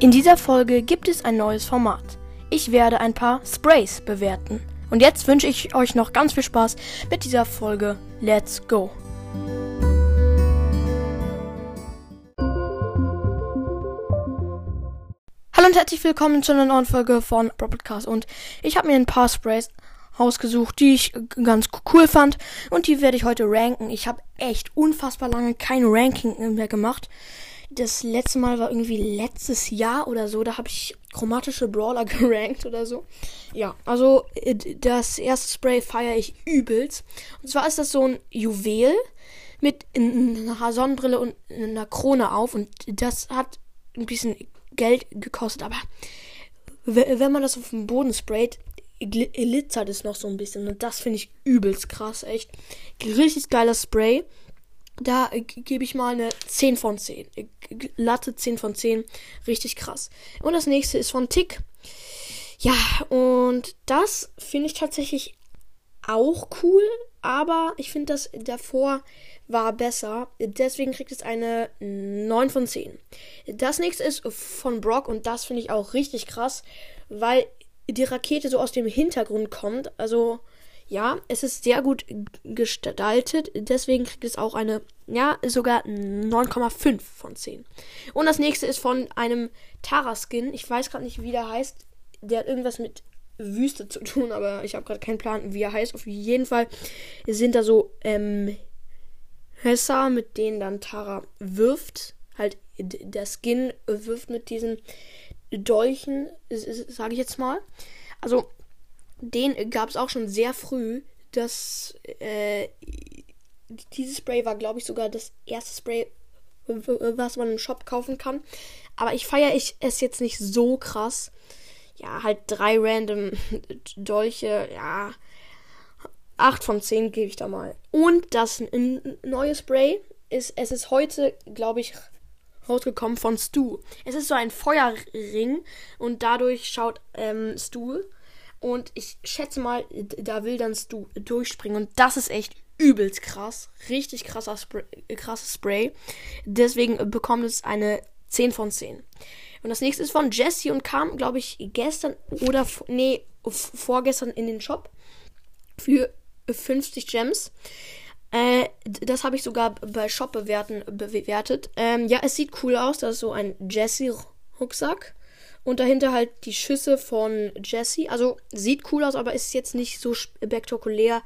In dieser Folge gibt es ein neues Format. Ich werde ein paar Sprays bewerten. Und jetzt wünsche ich euch noch ganz viel Spaß mit dieser Folge. Let's go! Hallo und herzlich willkommen zu einer neuen Folge von Podcast. Und ich habe mir ein paar Sprays ausgesucht, die ich ganz cool fand. Und die werde ich heute ranken. Ich habe echt unfassbar lange kein Ranking mehr gemacht. Das letzte Mal war irgendwie letztes Jahr oder so. Da habe ich chromatische Brawler gerankt oder so. Ja, also äh, das erste Spray feiere ich übelst. Und zwar ist das so ein Juwel mit einer Sonnenbrille und einer Krone auf. Und das hat ein bisschen Geld gekostet. Aber wenn man das auf den Boden sprayt, glitzert es noch so ein bisschen. Und das finde ich übelst krass, echt. Richtig geiler Spray. Da gebe ich mal eine 10 von 10. Latte 10 von 10. Richtig krass. Und das nächste ist von Tick. Ja, und das finde ich tatsächlich auch cool, aber ich finde das davor war besser. Deswegen kriegt es eine 9 von 10. Das nächste ist von Brock und das finde ich auch richtig krass, weil die Rakete so aus dem Hintergrund kommt. Also ja, es ist sehr gut gestaltet. Deswegen kriegt es auch eine, ja, sogar 9,5 von 10. Und das nächste ist von einem Tara-Skin. Ich weiß gerade nicht, wie der heißt. Der hat irgendwas mit Wüste zu tun, aber ich habe gerade keinen Plan, wie er heißt. Auf jeden Fall sind da so ähm, Hässer, mit denen dann Tara wirft. Halt, der Skin wirft mit diesen Dolchen, sage ich jetzt mal. Also, den gab es auch schon sehr früh. Das, äh, dieses Spray war, glaube ich, sogar das erste Spray, was man im Shop kaufen kann. Aber ich feiere ich es jetzt nicht so krass. Ja, halt drei random Dolche, ja. 8 von 10 gebe ich da mal. Und das neue Spray ist, es ist heute, glaube ich, rausgekommen von Stu. Es ist so ein Feuerring und dadurch schaut ähm, Stu und ich schätze mal, da will dann du durchspringen. Und das ist echt übelst krass. Richtig krasser Spray, krasses Spray. Deswegen bekommt es eine 10 von 10. Und das nächste ist von Jesse und kam, glaube ich, gestern oder, nee, vorgestern in den Shop für 50 Gems. Äh, das habe ich sogar bei Shop bewerten, bewertet. Ähm, ja, es sieht cool aus. Das ist so ein Jesse-Rucksack. Und dahinter halt die Schüsse von Jesse. Also sieht cool aus, aber ist jetzt nicht so spektakulär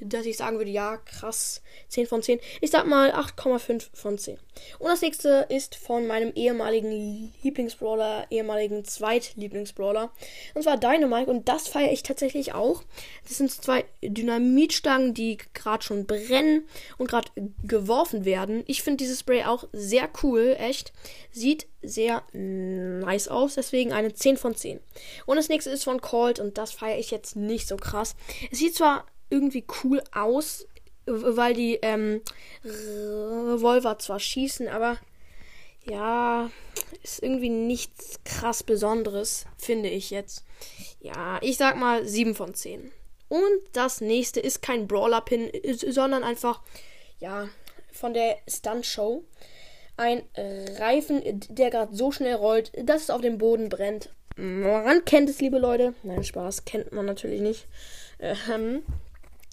dass ich sagen würde, ja, krass, 10 von 10. Ich sag mal 8,5 von 10. Und das nächste ist von meinem ehemaligen Lieblingsbrawler, ehemaligen Zweitlieblingsbrawler. Und zwar Dynamite. Und das feiere ich tatsächlich auch. Das sind zwei Dynamitstangen, die gerade schon brennen und gerade geworfen werden. Ich finde dieses Spray auch sehr cool, echt. Sieht sehr nice aus, deswegen eine 10 von 10. Und das nächste ist von Colt und das feiere ich jetzt nicht so krass. Es sieht zwar irgendwie cool aus, weil die ähm, Revolver zwar schießen, aber ja, ist irgendwie nichts krass Besonderes, finde ich jetzt. Ja, ich sag mal 7 von 10. Und das nächste ist kein Brawler-Pin, sondern einfach, ja, von der Stunt-Show. Ein Reifen, der gerade so schnell rollt, dass es auf dem Boden brennt. Man kennt es, liebe Leute. Nein, Spaß, kennt man natürlich nicht. Ähm,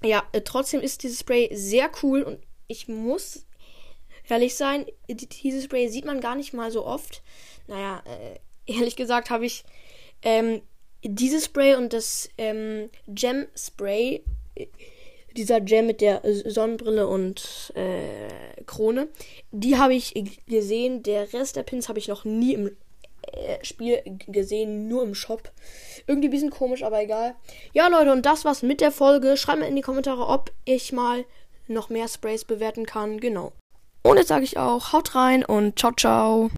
ja, äh, trotzdem ist dieses Spray sehr cool und ich muss ehrlich sein, dieses Spray sieht man gar nicht mal so oft. Naja, äh, ehrlich gesagt habe ich ähm, dieses Spray und das ähm, Gem Spray, äh, dieser Gem mit der Sonnenbrille und äh, Krone, die habe ich gesehen. Der Rest der Pins habe ich noch nie im Spiel gesehen, nur im Shop. Irgendwie ein bisschen komisch, aber egal. Ja, Leute, und das war's mit der Folge. Schreibt mir in die Kommentare, ob ich mal noch mehr Sprays bewerten kann. Genau. Und jetzt sage ich auch, haut rein und ciao, ciao.